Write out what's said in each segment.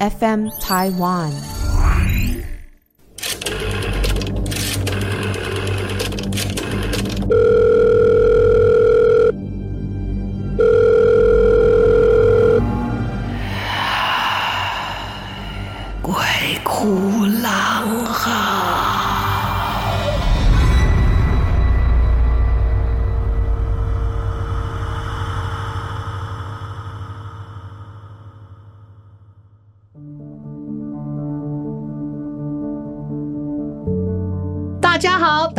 FM Taiwan。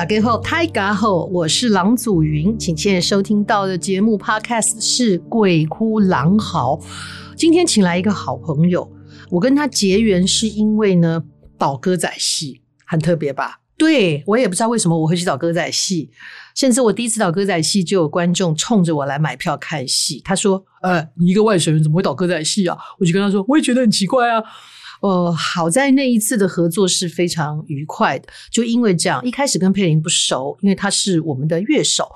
大家好，大家好，我是郎祖筠，请现在收听到的节目 Podcast 是《鬼哭狼嚎》。今天请来一个好朋友，我跟他结缘是因为呢，导歌仔戏很特别吧？对，我也不知道为什么我会去导歌仔戏，甚至我第一次导歌仔戏就有观众冲着我来买票看戏。他说：“呃，你一个外省人怎么会导歌仔戏啊？”我就跟他说：“我也觉得很奇怪啊。”哦，好在那一次的合作是非常愉快的，就因为这样，一开始跟佩玲不熟，因为他是我们的乐手，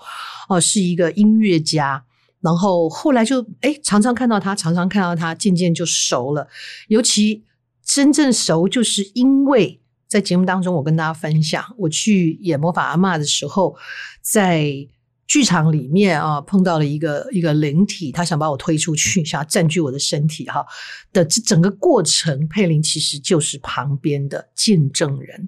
哦，是一个音乐家，然后后来就诶常常看到他，常常看到他，渐渐就熟了。尤其真正熟，就是因为在节目当中，我跟大家分享，我去演魔法阿嬷的时候，在。剧场里面啊，碰到了一个一个灵体，他想把我推出去，想要占据我的身体哈的这整个过程，佩林其实就是旁边的见证人。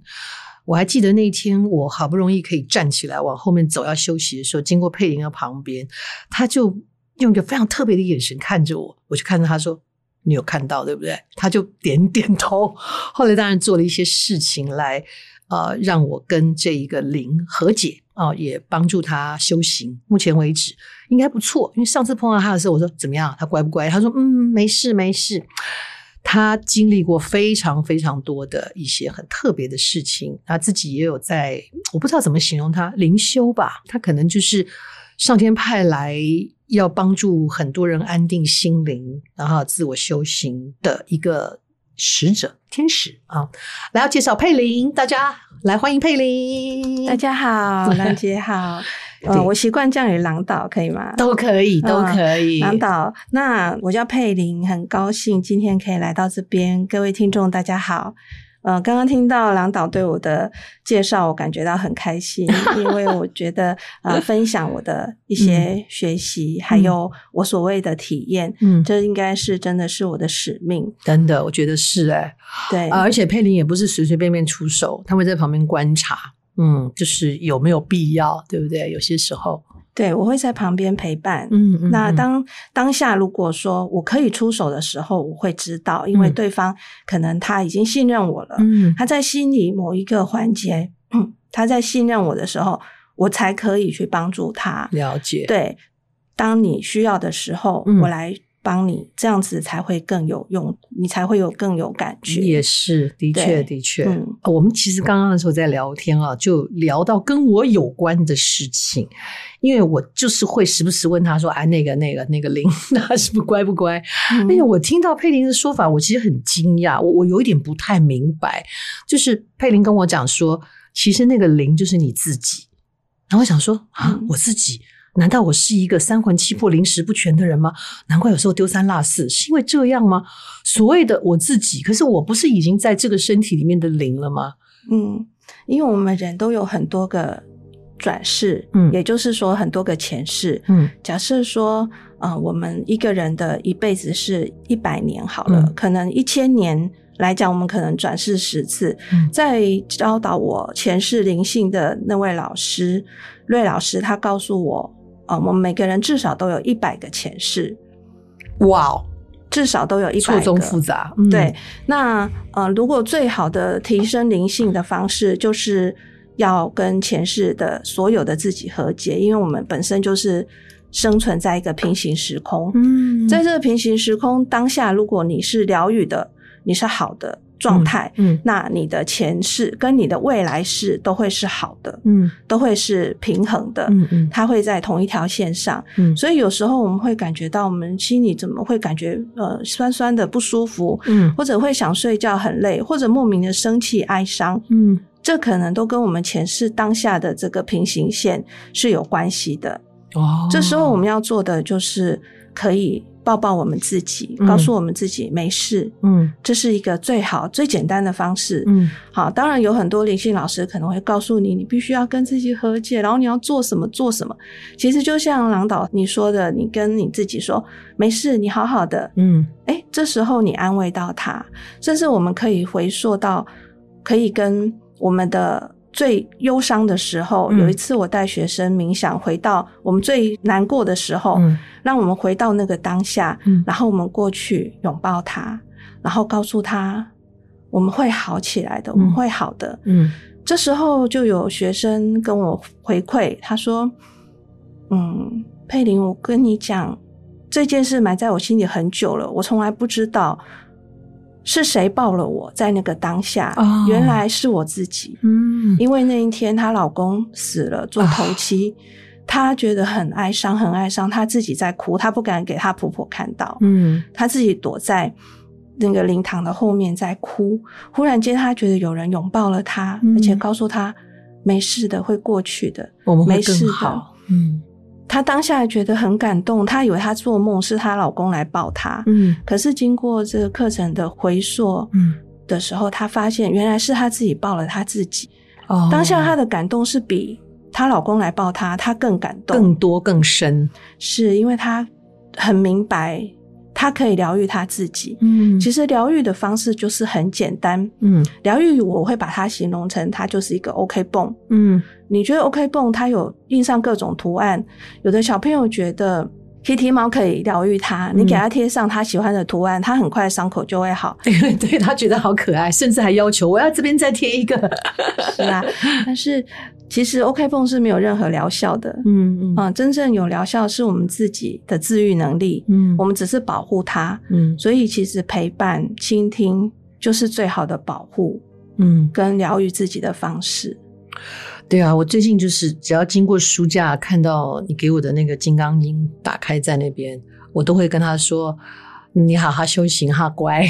我还记得那天，我好不容易可以站起来往后面走，要休息的时候，经过佩林的旁边，他就用一个非常特别的眼神看着我，我就看着他说：“你有看到对不对？”他就点点头。后来当然做了一些事情来。呃，让我跟这一个灵和解啊，呃，也帮助他修行。目前为止应该不错，因为上次碰到他的时候，我说怎么样？他乖不乖？他说嗯，没事没事。他经历过非常非常多的一些很特别的事情，他自己也有在，我不知道怎么形容他，灵修吧？他可能就是上天派来要帮助很多人安定心灵，然后自我修行的一个。使者天使啊，来要介绍佩玲，大家来欢迎佩玲。大家好，兰姐好。呃，我习惯叫你郎导，可以吗？都可以，都可以。郎导，那我叫佩玲，很高兴今天可以来到这边。各位听众，大家好。呃，刚刚听到郎导对我的介绍，我感觉到很开心，因为我觉得呃，分享我的一些学习，嗯、还有我所谓的体验，嗯，这应该是真的是我的使命。真的，我觉得是哎、欸，对、呃，而且佩林也不是随随便便出手，他会在旁边观察，嗯，就是有没有必要，对不对？有些时候。对，我会在旁边陪伴。嗯，嗯，嗯，那当当下如果说我可以出手的时候，我会知道，因为对方可能他已经信任我了。嗯，他在心里某一个环节，嗯，他在信任我的时候，我才可以去帮助他。了解。对，当你需要的时候，嗯，我来。帮你这样子才会更有用，你才会有更有感觉。也是，的确，的确。嗯，我们其实刚刚的时候在聊天啊，就聊到跟我有关的事情，因为我就是会时不时问他说：“哎，那个、那个、那个灵，他是不是乖不乖？”嗯，哎呀，我听到佩玲的说法，我其实很惊讶，我我有一点不太明白。就是佩玲跟我讲说，其实那个灵就是你自己。然后我想说啊，我自己。难道我是一个三魂七魄、灵识不全的人吗？难怪有时候丢三落四，是因为这样吗？所谓的我自己，可是我不是已经在这个身体里面的灵了吗？嗯，因为我们人都有很多个转世，嗯，也就是说很多个前世，嗯。假设说，啊、呃，我们一个人的一辈子是一百年好了，嗯、可能一千年来讲，我们可能转世十次。嗯、在教导我前世灵性的那位老师瑞老师，他告诉我。哦，我们每个人至少都有一百个前世，哇哦，至少都有一百个，错综复杂。嗯、对，那呃，如果最好的提升灵性的方式，就是要跟前世的所有的自己和解，因为我们本身就是生存在一个平行时空。嗯，在这个平行时空当下，如果你是疗愈的，你是好的。状态，嗯，那你的前世跟你的未来世都会是好的，嗯，都会是平衡的，嗯嗯，它会在同一条线上，嗯，所以有时候我们会感觉到我们心里怎么会感觉呃酸酸的不舒服，嗯，或者会想睡觉很累，或者莫名的生气哀伤，嗯，这可能都跟我们前世当下的这个平行线是有关系的，哦，这时候我们要做的就是可以抱抱我们自己，嗯、告诉我们自己没事。嗯，这是一个最好、最简单的方式。嗯，好，当然有很多灵性老师可能会告诉你，你必须要跟自己和解，然后你要做什么做什么。其实就像郎导你说的，你跟你自己说没事，你好好的。嗯，诶，这时候你安慰到他，甚至我们可以回溯到，可以跟我们的。最忧伤的时候，嗯、有一次我带学生冥想，回到我们最难过的时候，嗯、让我们回到那个当下，嗯、然后我们过去拥抱他，然后告诉他我们会好起来的，嗯、我们会好的。嗯，这时候就有学生跟我回馈，他说：“嗯，佩林，我跟你讲，这件事埋在我心里很久了，我从来不知道。”是谁抱了我？在那个当下，oh, 原来是我自己。嗯，因为那一天她老公死了，做头七，她、oh. 觉得很哀伤，很哀伤。她自己在哭，她不敢给她婆婆看到。嗯，她自己躲在那个灵堂的后面在哭。忽然间，她觉得有人拥抱了她，嗯、而且告诉她没事的，会过去的，我们会没事的。嗯。她当下觉得很感动，她以为她做梦是她老公来抱她，嗯，可是经过这个课程的回溯，嗯，的时候，她发现原来是她自己抱了她自己。哦，当下她的感动是比她老公来抱她，她更感动，更多更深，是因为她很明白。他可以疗愈他自己。嗯，其实疗愈的方式就是很简单。嗯，疗愈我会把它形容成，它就是一个 OK 泵。嗯，你觉得 OK 泵它有印上各种图案？有的小朋友觉得 Kitty 猫可以疗愈他，嗯、你给他贴上他喜欢的图案，他很快伤口就会好。对对，他觉得好可爱，甚至还要求我要这边再贴一个。是啊，但是。其实 OK 绷是没有任何疗效的，嗯嗯。啊，真正有疗效是我们自己的自愈能力，嗯，我们只是保护它，嗯，所以其实陪伴、倾听就是最好的保护，嗯，跟疗愈自己的方式。对啊，我最近就是只要经过书架看到你给我的那个金刚经打开在那边，我都会跟他说。你好好修行哈，乖，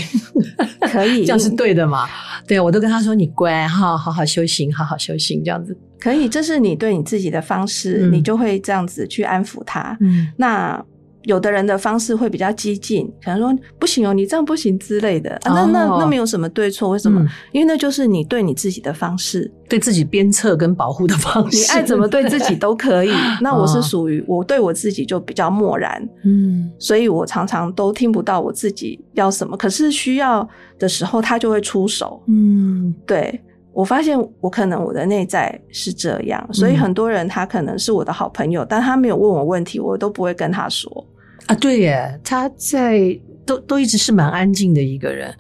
可以，这样是对的嘛？对啊，我都跟他说你乖哈，好好修行，好好修行，这样子可以。这是你对你自己的方式，嗯、你就会这样子去安抚他。嗯，那。有的人的方式会比较激进，可能说不行哦，你这样不行之类的。啊、那那那没有什么对错，为什么？嗯、因为那就是你对你自己的方式，对自己鞭策跟保护的方式。你爱怎么对自己都可以。那我是属于我对我自己就比较漠然，嗯，所以我常常都听不到我自己要什么。可是需要的时候，他就会出手。嗯，对。我发现我可能我的内在是这样，所以很多人他可能是我的好朋友，嗯、但他没有问我问题，我都不会跟他说啊。对耶，他在都都一直是蛮安静的一个人，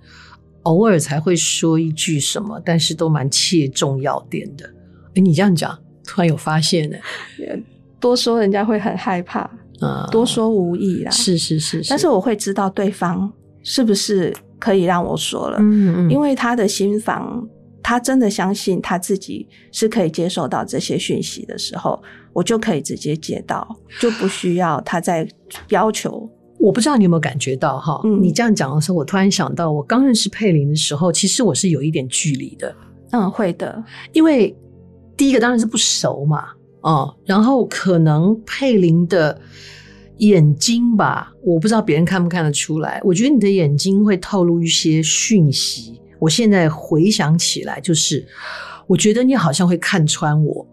偶尔才会说一句什么，但是都蛮切重要点的。哎，你这样讲，突然有发现呢，多说人家会很害怕，嗯，多说无益啦。是是是是，但是我会知道对方是不是可以让我说了，嗯嗯，因为他的心房。他真的相信他自己是可以接受到这些讯息的时候，我就可以直接接到，就不需要他再要求。我不知道你有没有感觉到哈？嗯，你这样讲的时候，我突然想到，我刚认识佩林的时候，其实我是有一点距离的。嗯，会的，因为第一个当然是不熟嘛，嗯，然后可能佩林的眼睛吧，我不知道别人看不看得出来。我觉得你的眼睛会透露一些讯息。我现在回想起来，就是我觉得你好像会看穿我，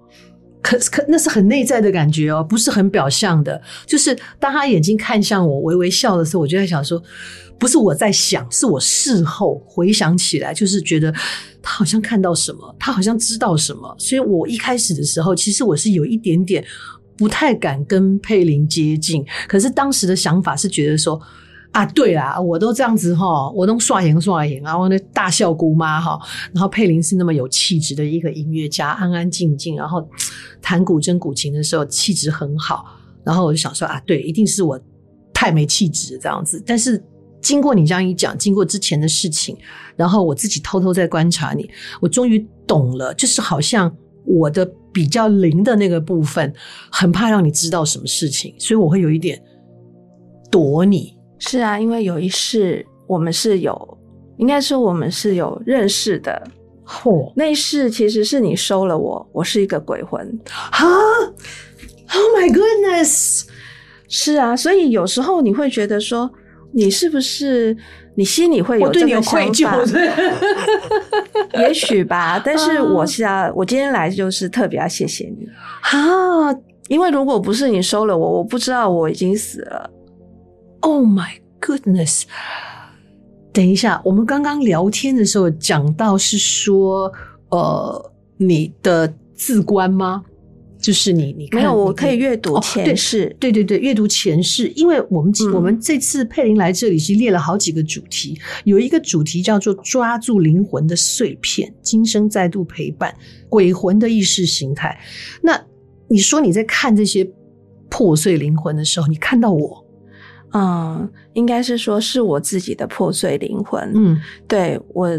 可可那是很内在的感觉哦，不是很表象的。就是当他眼睛看向我，微微笑的时候，我就在想说，不是我在想，是我事后回想起来，就是觉得他好像看到什么，他好像知道什么。所以我一开始的时候，其实我是有一点点不太敢跟佩林接近，可是当时的想法是觉得说。啊，对啦，我都这样子哈，我都刷颜刷颜然后那大笑姑妈哈，然后佩玲是那么有气质的一个音乐家，安安静静，然后弹古筝古琴的时候气质很好，然后我就想说啊，对，一定是我太没气质这样子。但是经过你这样一讲，经过之前的事情，然后我自己偷偷在观察你，我终于懂了，就是好像我的比较灵的那个部分，很怕让你知道什么事情，所以我会有一点躲你。是啊，因为有一世我们是有，应该说我们是有认识的。嚯，那一世其实是你收了我，我是一个鬼魂。哈，Oh my goodness！是啊，所以有时候你会觉得说，你是不是你心里会有这个想法？愧疚，也许吧。但是我是啊，我今天来就是特别要谢谢你啊，因为如果不是你收了我，我不知道我已经死了。Oh my goodness！等一下，我们刚刚聊天的时候讲到是说，呃，你的自观吗？就是你，你看没有，我可以阅读前世，哦，对对对，阅读前世。因为我们、嗯、我们这次佩林来这里，其实列了好几个主题，有一个主题叫做“抓住灵魂的碎片，今生再度陪伴鬼魂的意识形态”。那你说你在看这些破碎灵魂的时候，你看到我？嗯，应该是说是我自己的破碎灵魂。嗯，对，我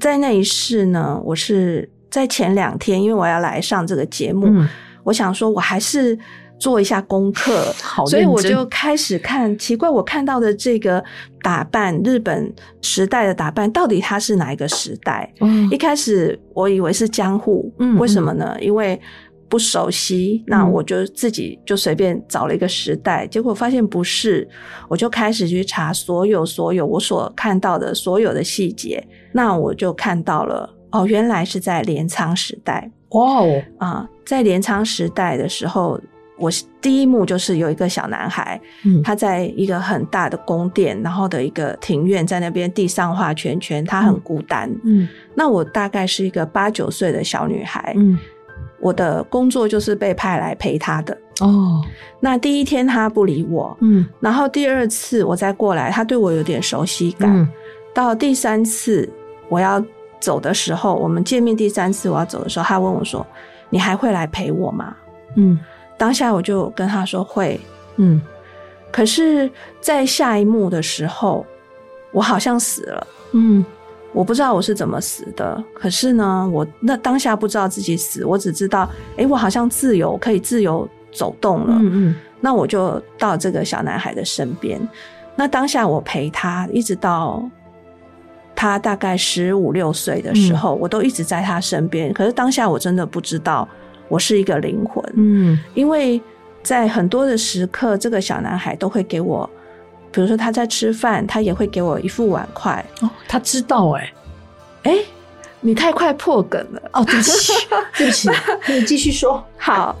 在那一世呢，我是在前两天，因为我要来上这个节目，嗯、我想说我还是做一下功课，好，所以我就开始看。奇怪，我看到的这个打扮，日本时代的打扮，到底它是哪一个时代？嗯，一开始我以为是江户，嗯，为什么呢？因为不熟悉，那我就自己就随便找了一个时代，嗯，结果发现不是，我就开始去查所有所有我所看到的所有的细节，那我就看到了哦，原来是在镰仓时代。哇哦。啊，在镰仓时代的时候，我第一幕就是有一个小男孩，嗯，他在一个很大的宫殿，然后的一个庭院，在那边地上画圈圈，他很孤单，嗯，那我大概是一个八九岁的小女孩，嗯。我的工作就是被派来陪他的哦。那第一天他不理我，嗯，然后第二次我再过来，他对我有点熟悉感。嗯，到第三次我要走的时候，我们见面第三次我要走的时候，他问我说：“你还会来陪我吗？”嗯，当下我就跟他说会。嗯，可是，在下一幕的时候，我好像死了。嗯。我不知道我是怎么死的，可是呢，我那当下不知道自己死，我只知道，哎，我好像自由，可以自由走动了。嗯嗯，那我就到这个小男孩的身边。那当下我陪他，一直到他大概十五六岁的时候，嗯，我都一直在他身边。可是当下我真的不知道我是一个灵魂，嗯，因为在很多的时刻，这个小男孩都会给我。比如说他在吃饭，他也会给我一副碗筷。哦，他知道哎、欸，哎、欸，你太快破梗了哦，对不起，对不起，你继续说。好，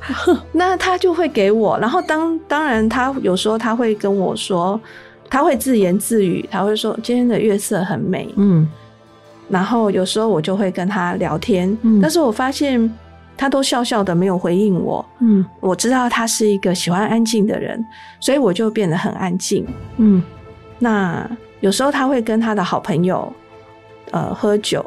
那他就会给我，然后当当然他有时候他会跟我说，他会自言自语，他会说今天的月色很美，嗯，然后有时候我就会跟他聊天，嗯，但是我发现。他都笑笑的，没有回应我。嗯，我知道他是一个喜欢安静的人，所以我就变得很安静。嗯，那有时候他会跟他的好朋友，呃，喝酒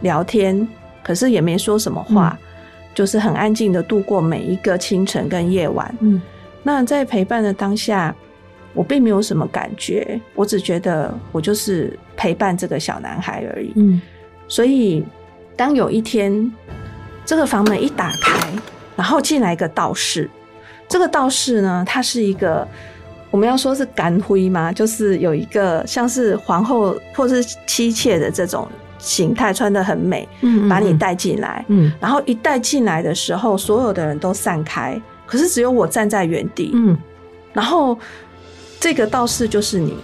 聊天，可是也没说什么话，嗯，就是很安静的度过每一个清晨跟夜晚。嗯，那在陪伴的当下，我并没有什么感觉，我只觉得我就是陪伴这个小男孩而已。嗯，所以当有一天。这个房门一打开，然后进来一个道士。这个道士呢，他是一个我们要说是干灰吗？就是有一个像是皇后或是妻妾的这种形态，穿的很美，嗯，把你带进来，嗯，然后一带进来的时候，所有的人都散开，可是只有我站在原地，嗯，然后这个道士就是你，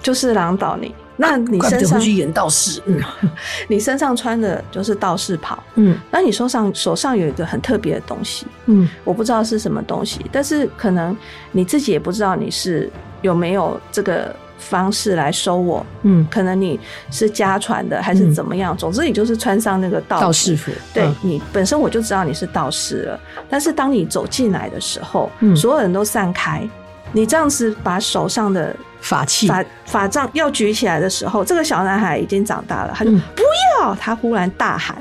就是郎导你。那你身上去演道士，嗯，你身上穿的就是道士袍，嗯，那你手上手上有一个很特别的东西，嗯，我不知道是什么东西，但是可能你自己也不知道你是有没有这个方式来收我，嗯，可能你是家传的还是怎么样，嗯，总之你就是穿上那个道道士服，对，嗯，你本身我就知道你是道士了，但是当你走进来的时候，嗯，所有人都散开，你这样子把手上的。法器法法杖要举起来的时候，这个小男孩已经长大了，他就、嗯、不要，他忽然大喊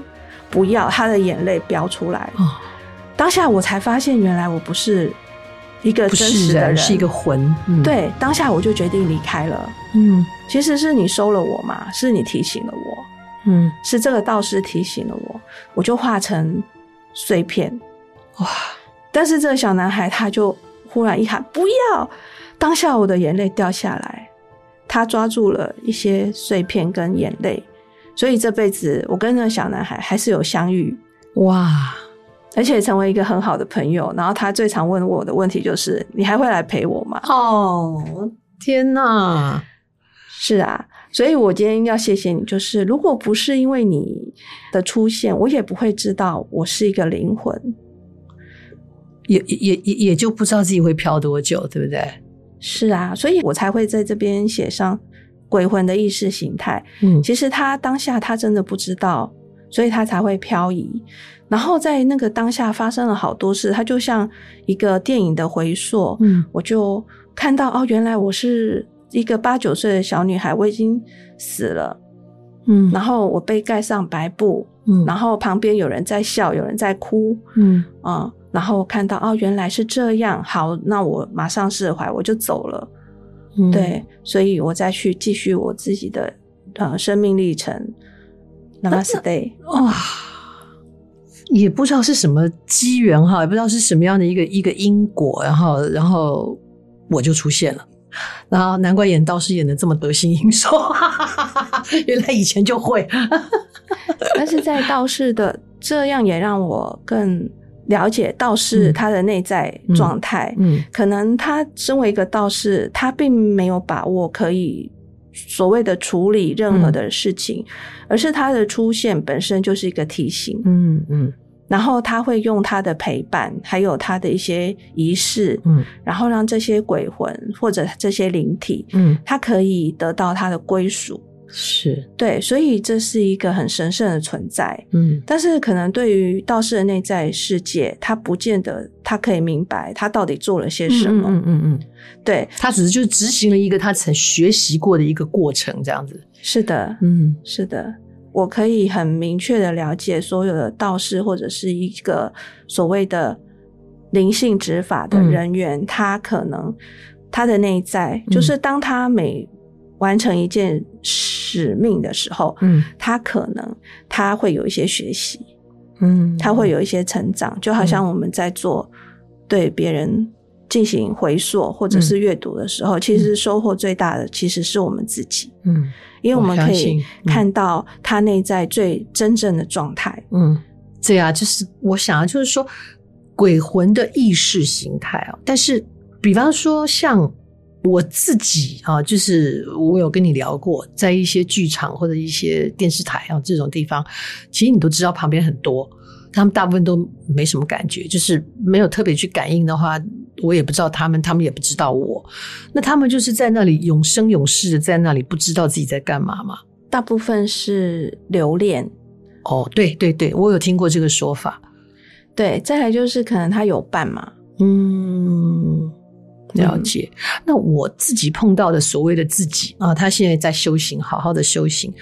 不要，他的眼泪飙出来。哦，当下我才发现，原来我不是一个真实的人，是，是一个魂。嗯。对，当下我就决定离开了。嗯，其实是你收了我嘛，是你提醒了我。嗯，是这个道士提醒了我，我就化成碎片。哇！但是这个小男孩他就忽然一喊不要。当下我的眼泪掉下来，他抓住了一些碎片跟眼泪，所以这辈子我跟那个小男孩还是有相遇。哇！而且成为一个很好的朋友。然后他最常问我的问题就是：“你还会来陪我吗？”哦，天哪！是啊，所以我今天要谢谢你。就是如果不是因为你的出现，我也不会知道我是一个灵魂，也也也也就不知道自己会飘多久，对不对？是啊，所以我才会在这边写上鬼魂的意识形态。嗯，其实他当下他真的不知道，所以他才会漂移。然后在那个当下发生了好多事，他就像一个电影的回溯。嗯，我就看到哦，原来我是一个八九岁的小女孩，我已经死了。嗯，然后我被盖上白布。嗯，然后旁边有人在笑，有人在哭。嗯啊。然后看到哦，原来是这样。好，那我马上释怀，我就走了。嗯、对，所以我再去继续我自己的呃生命历程。Namaste。哇，也不知道是什么机缘哈，也不知道是什么样的一个一个因果，然后然后我就出现了。然后难怪演道士演的这么得心应手，原来以前就会。但是在道士的这样也让我更。了解道士他的内在状态，嗯，嗯，可能他身为一个道士，他并没有把握可以所谓的处理任何的事情，嗯，而是他的出现本身就是一个提醒，嗯嗯，然后他会用他的陪伴，还有他的一些仪式，嗯，然后让这些鬼魂或者这些灵体，嗯，他可以得到他的归属。是。对，所以这是一个很神圣的存在。嗯，但是可能对于道士的内在世界，他不见得他可以明白他到底做了些什么。嗯嗯嗯，嗯，对，他只是就执行了一个他曾学习过的一个过程，这样子。是的，嗯，是的，我可以很明确的了解所有的道士或者是一个所谓的灵性执法的人员，嗯、他可能他的内在就是当他每完成一件使命的时候，嗯，他可能他会有一些学习，嗯，他会有一些成长，就好像我们在做对别人进行回溯或者是阅读的时候，嗯，其实收获最大的其实是我们自己，嗯，因为我们可以看到他内在最真正的状态，嗯，对啊，就是我想啊就是说鬼魂的意识形态啊，但是比方说像。我自己啊，就是我有跟你聊过，在一些剧场或者一些电视台啊这种地方，其实你都知道旁边很多，他们大部分都没什么感觉，就是没有特别去感应的话，我也不知道他们，他们也不知道我。那他们就是在那里永生永世的在那里，不知道自己在干嘛嘛？大部分是留恋。哦，对对对，我有听过这个说法。对，再来就是可能他有伴嘛，嗯。了解，那我自己碰到的所谓的自己啊，他现在在修行，好好的修行。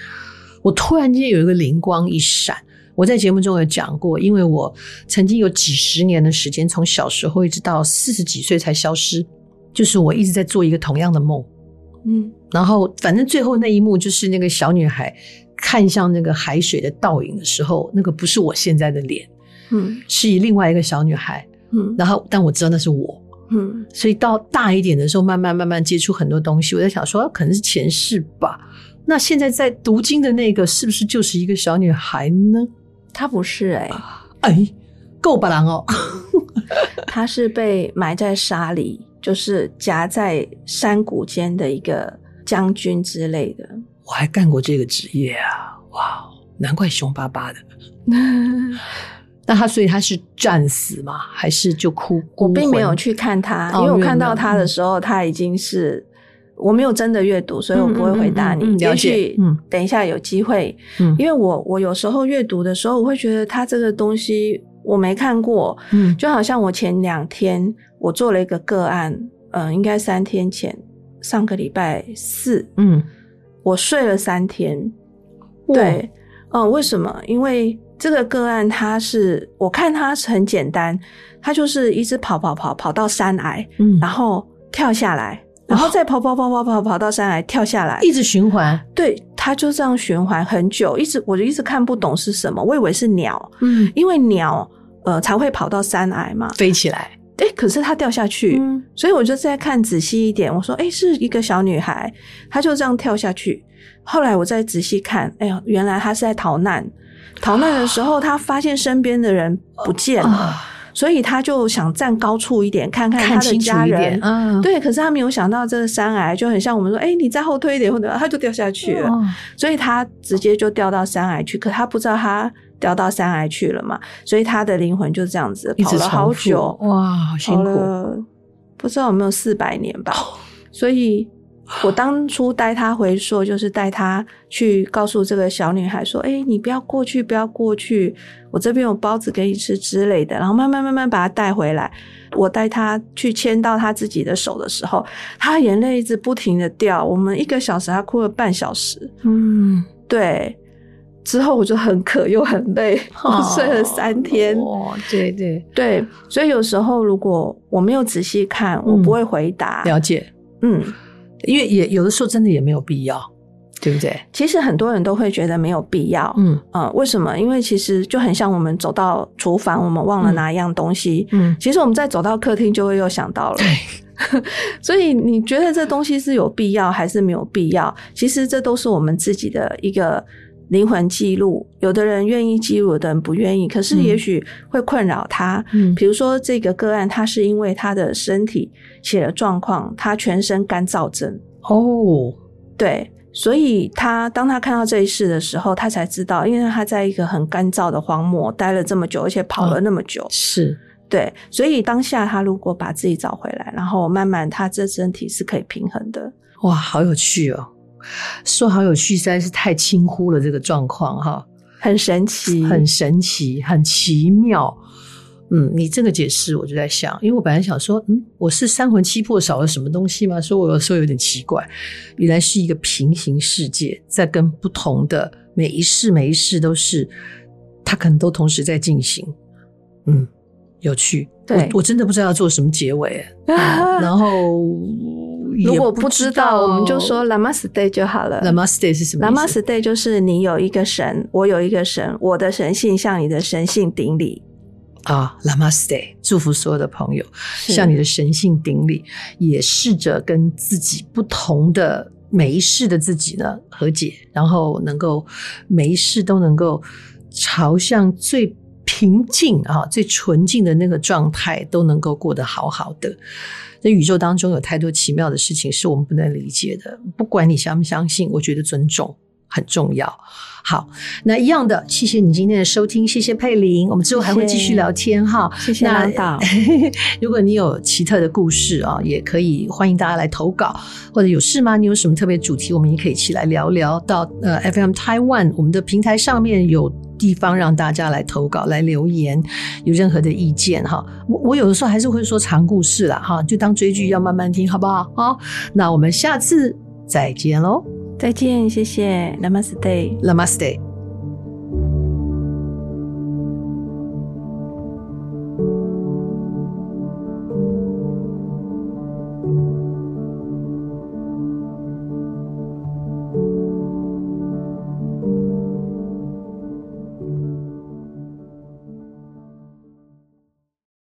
我突然间有一个灵光一闪，我在节目中有讲过，因为我曾经有几十年的时间，从小时候一直到四十几岁才消失，就是我一直在做一个同样的梦。嗯，然后反正最后那一幕就是那个小女孩看向那个海水的倒影的时候，那个不是我现在的脸，嗯，是以另外一个小女孩，嗯，然后但我知道那是我。嗯，所以到大一点的时候，慢慢慢慢接触很多东西。我在想说，可能是前世吧。那现在在读经的那个，是不是就是一个小女孩呢？她不是哎、欸，哎，够吧郎哦。她是被埋在沙里，就是夹在山谷间的一个将军之类的。我还干过这个职业啊！哇，难怪凶巴巴的。那他所以他是战死吗？还是就哭？我并没有去看他，因为我看到他的时候，他已经是我没有真的阅读，所以我不会回答你。也许嗯，等一下有机会，嗯，因为我我有时候阅读的时候，我会觉得他这个东西我没看过，嗯，就好像我前两天我做了一个个案，嗯，应该三天前，上个礼拜四，嗯，我睡了三天，对，嗯，为什么？因为。这个个案，它是我看它是很简单，它就是一直跑跑跑跑到山崖，嗯，然后跳下来，然后再跑跑跑跑跑跑到山崖跳下来，一直循环。对，它就这样循环很久，一直我就一直看不懂是什么，我以为是鸟，嗯，因为鸟呃才会跑到山崖嘛，飞起来。诶，可是它掉下去，嗯，所以我就再看仔细一点，我说，诶，是一个小女孩，她就这样跳下去。后来我再仔细看，哎呀，原来她是在逃难。逃难的时候，他发现身边的人不见了。啊所以他就想站高处一点，看看他的家人。嗯，对。可是他没有想到这个山崖就很像我们说，哎、欸，你再后退一点，或者他就掉下去了。嗯、所以他直接就掉到山崖去。可他不知道他掉到山崖去了嘛？所以他的灵魂就这样子跑了好久。哇，好辛苦。不知道有没有四百年吧？所以。我当初带他回溯，就是带他去告诉这个小女孩说：“哎、欸，你不要过去，不要过去，我这边有包子给你吃之类的。”然后慢慢慢慢把她带回来。我带他去牵到他自己的手的时候，他眼泪一直不停的掉。我们一个小时，他哭了半小时。嗯，对。之后我就很渴又很累，我睡了三天。哦，对对对，所以有时候如果我没有仔细看，我不会回答。嗯、了解，嗯。因为也有的时候真的也没有必要，对不对？其实很多人都会觉得没有必要，嗯啊，为什么？因为其实就很像我们走到厨房，我们忘了拿一样东西，嗯，其实我们再走到客厅就会又想到了，对。所以你觉得这东西是有必要还是没有必要？其实这都是我们自己的一个。灵魂记录，有的人愿意记录，有的人不愿意。可是也许会困扰他。嗯，比如说这个个案，他是因为他的身体起了状况，他全身干燥症。哦，对，所以他当他看到这一世的时候，他才知道，因为他在一个很干燥的荒漠待了这么久，而且跑了那么久，哦、是对。所以当下他如果把自己找回来，然后慢慢他这身体是可以平衡的。哇，好有趣哦。说好有趣，实在是太轻忽了这个状况哈，很神奇，很神奇，很奇妙。嗯，你这个解释我就在想，因为我本来想说，嗯，我是三魂七魄少了什么东西吗？所以我有时候有点奇怪，原来是一个平行世界，在跟不同的每一世每一世都是，它可能都同时在进行。嗯，有趣。对，我我真的不知道要做什么结尾，嗯，然后。如果不知道，我们就说 Namaste 就好了。Namaste 是什么意思？Namaste 就是你有一个神，我有一个神，我的神性向你的神性顶礼啊。Namaste，祝福所有的朋友向你的神性顶礼，也试着跟自己不同的每一世的自己呢和解，然后能够每一世都能够朝向最平静啊、最纯净的那个状态，都能够过得好好的。在宇宙当中有太多奇妙的事情是我们不能理解的，不管你相不相信，我觉得尊重很重要。好，那一样的，谢谢你今天的收听，谢谢佩玲，我们之后还会继续聊天哈。谢谢兰导，如果你有奇特的故事啊，也可以欢迎大家来投稿，或者有事吗？你有什么特别主题，我们也可以一起来聊聊。到呃 FM Taiwan 我们的平台上面有地方让大家来投稿、来留言，有任何的意见哈。我我有的时候还是会说长故事啦哈，就当追剧要慢慢听，好不好？好，那我们下次再见喽。再见，谢谢，Namaste，Namaste。